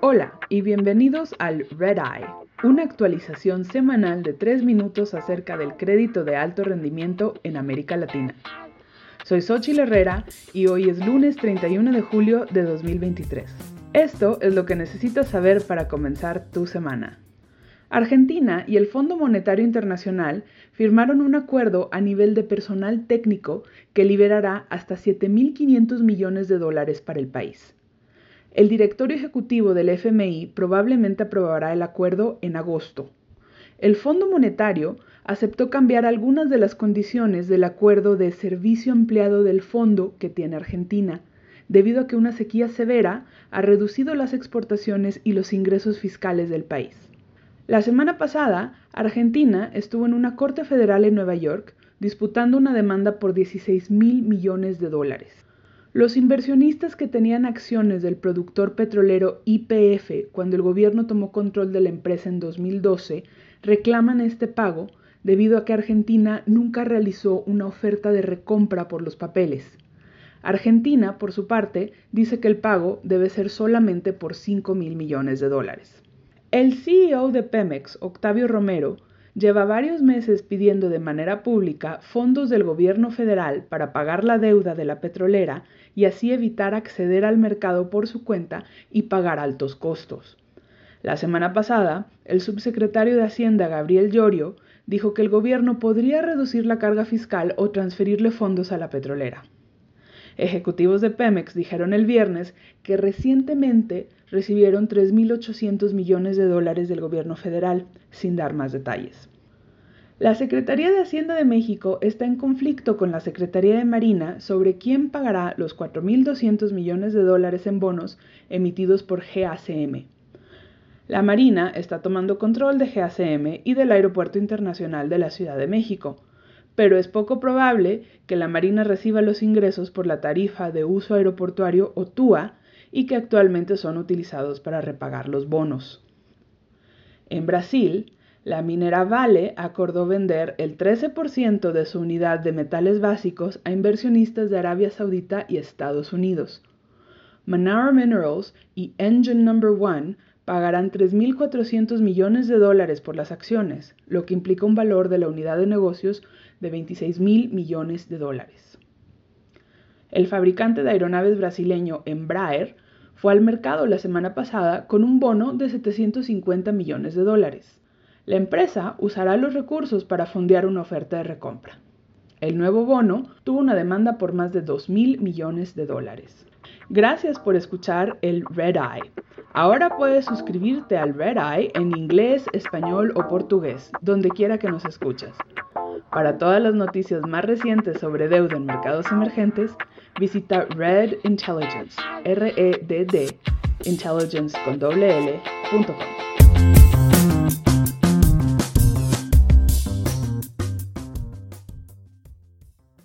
Hola y bienvenidos al Red Eye, una actualización semanal de 3 minutos acerca del crédito de alto rendimiento en América Latina. Soy Xochitl Herrera y hoy es lunes 31 de julio de 2023. Esto es lo que necesitas saber para comenzar tu semana. Argentina y el Fondo Monetario Internacional firmaron un acuerdo a nivel de personal técnico que liberará hasta 7.500 millones de dólares para el país. El directorio ejecutivo del FMI probablemente aprobará el acuerdo en agosto. El Fondo Monetario aceptó cambiar algunas de las condiciones del acuerdo de servicio empleado del fondo que tiene Argentina, debido a que una sequía severa ha reducido las exportaciones y los ingresos fiscales del país. La semana pasada, Argentina estuvo en una corte federal en Nueva York disputando una demanda por 16 mil millones de dólares. Los inversionistas que tenían acciones del productor petrolero YPF cuando el gobierno tomó control de la empresa en 2012 reclaman este pago debido a que Argentina nunca realizó una oferta de recompra por los papeles. Argentina, por su parte, dice que el pago debe ser solamente por 5 mil millones de dólares. El CEO de Pemex, Octavio Romero, lleva varios meses pidiendo de manera pública fondos del gobierno federal para pagar la deuda de la petrolera y así evitar acceder al mercado por su cuenta y pagar altos costos. La semana pasada, el subsecretario de Hacienda Gabriel Llorio dijo que el gobierno podría reducir la carga fiscal o transferirle fondos a la petrolera. Ejecutivos de Pemex dijeron el viernes que recientemente recibieron 3.800 millones de dólares del gobierno federal, sin dar más detalles. La Secretaría de Hacienda de México está en conflicto con la Secretaría de Marina sobre quién pagará los 4.200 millones de dólares en bonos emitidos por GACM. La Marina está tomando control de GACM y del Aeropuerto Internacional de la Ciudad de México, pero es poco probable que la Marina reciba los ingresos por la tarifa de uso aeroportuario o TUA y que actualmente son utilizados para repagar los bonos. En Brasil, la minera Vale acordó vender el 13% de su unidad de metales básicos a inversionistas de Arabia Saudita y Estados Unidos. Manara Minerals y Engine Number One pagarán 3.400 millones de dólares por las acciones, lo que implica un valor de la unidad de negocios de 26 mil millones de dólares. El fabricante de aeronaves brasileño Embraer fue al mercado la semana pasada con un bono de 750 millones de dólares. La empresa usará los recursos para fondear una oferta de recompra. El nuevo bono tuvo una demanda por más de 2 mil millones de dólares. Gracias por escuchar el Red Eye. Ahora puedes suscribirte al Red Eye en inglés, español o portugués, donde quiera que nos escuches. Para todas las noticias más recientes sobre deuda en mercados emergentes, visita Red Intelligence, R-E-D-D, intelligence con doble L.com.